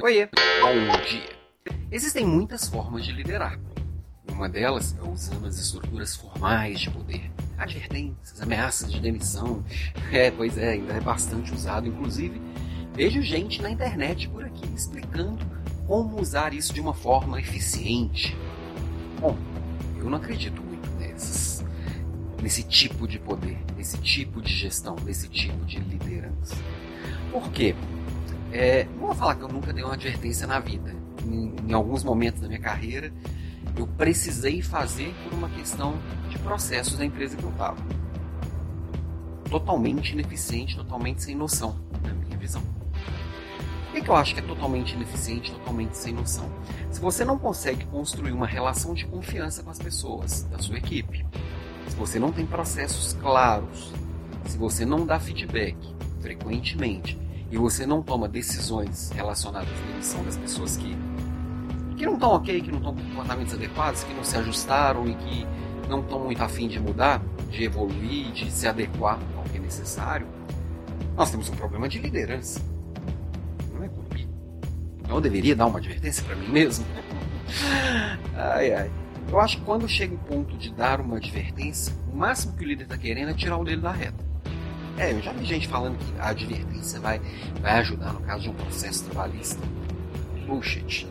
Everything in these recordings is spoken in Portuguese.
Oiê, bom dia. Existem muitas formas de liderar. Uma delas é usando as estruturas formais de poder. Advertências, ameaças de demissão. É, pois é, ainda é bastante usado. Inclusive, vejo gente na internet por aqui explicando como usar isso de uma forma eficiente. Bom, eu não acredito muito nessas, nesse tipo de poder, nesse tipo de gestão, nesse tipo de liderança. Por quê? É, não vou falar que eu nunca dei uma advertência na vida. Em, em, alguns momentos da minha carreira, eu precisei fazer por uma questão de processos da empresa que eu estava. Totalmente ineficiente, totalmente sem noção, na minha visão. Por que, que eu acho que é totalmente ineficiente, totalmente sem noção? Se você não consegue construir uma relação de confiança com as pessoas da sua equipe, se você não tem processos claros, se você não dá feedback frequentemente, e você não toma decisões relacionadas à demissão das pessoas que, que não estão ok, que não estão com comportamentos adequados, que não se ajustaram e que não estão muito afim de mudar, de evoluir, de se adequar ao que é necessário, nós temos um problema de liderança. Não é comigo. Então eu deveria dar uma advertência para mim mesmo? ai, ai. Eu acho que quando chega o ponto de dar uma advertência, o máximo que o líder está querendo é tirar o dele da reta. É, eu já vi gente falando que a advertência vai, vai ajudar no caso de um processo trabalhista. Bullshit.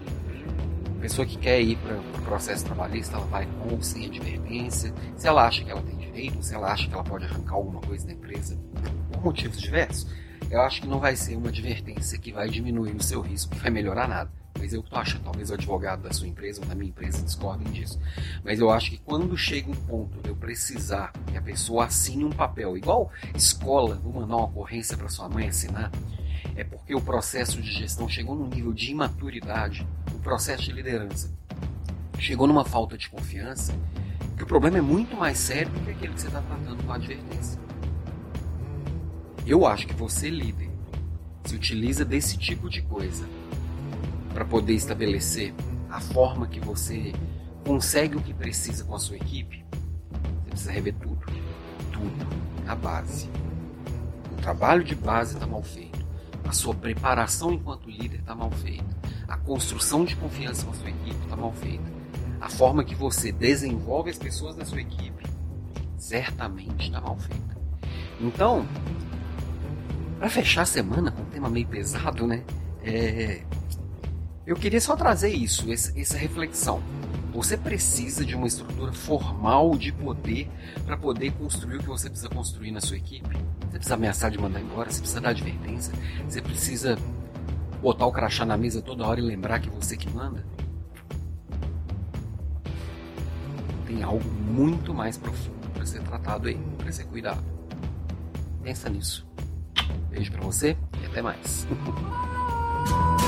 A pessoa que quer ir para pro processo trabalhista, ela vai com ou sem advertência. Se ela acha que ela tem direito, se ela acha que ela pode arrancar alguma coisa da empresa por motivos diversos, eu acho que não vai ser uma advertência que vai diminuir o seu risco, que vai melhorar nada. Mas eu achando, talvez o advogado da sua empresa ou da minha empresa discordem disso. Mas eu acho que quando chega um ponto de eu precisar que a pessoa assine um papel, igual escola, vou mandar uma ocorrência para sua mãe assinar, é porque o processo de gestão chegou num nível de imaturidade, o processo de liderança chegou numa falta de confiança, que o problema é muito mais sério do que aquele que você está tratando com a advertência. Eu acho que você, líder, se utiliza desse tipo de coisa para poder estabelecer a forma que você consegue o que precisa com a sua equipe, você precisa rever tudo. Tudo. A base. O trabalho de base está mal feito. A sua preparação enquanto líder está mal feita. A construção de confiança com a sua equipe está mal feita. A forma que você desenvolve as pessoas da sua equipe certamente está mal feita. Então, para fechar a semana com um tema meio pesado, né? É, eu queria só trazer isso, essa reflexão. Você precisa de uma estrutura formal de poder para poder construir o que você precisa construir na sua equipe. Você precisa ameaçar de mandar embora, você precisa dar advertência, você precisa botar o crachá na mesa toda hora e lembrar que você que manda. Tem algo muito mais profundo para ser tratado aí, para ser cuidado. Pensa nisso. Beijo para você e até mais.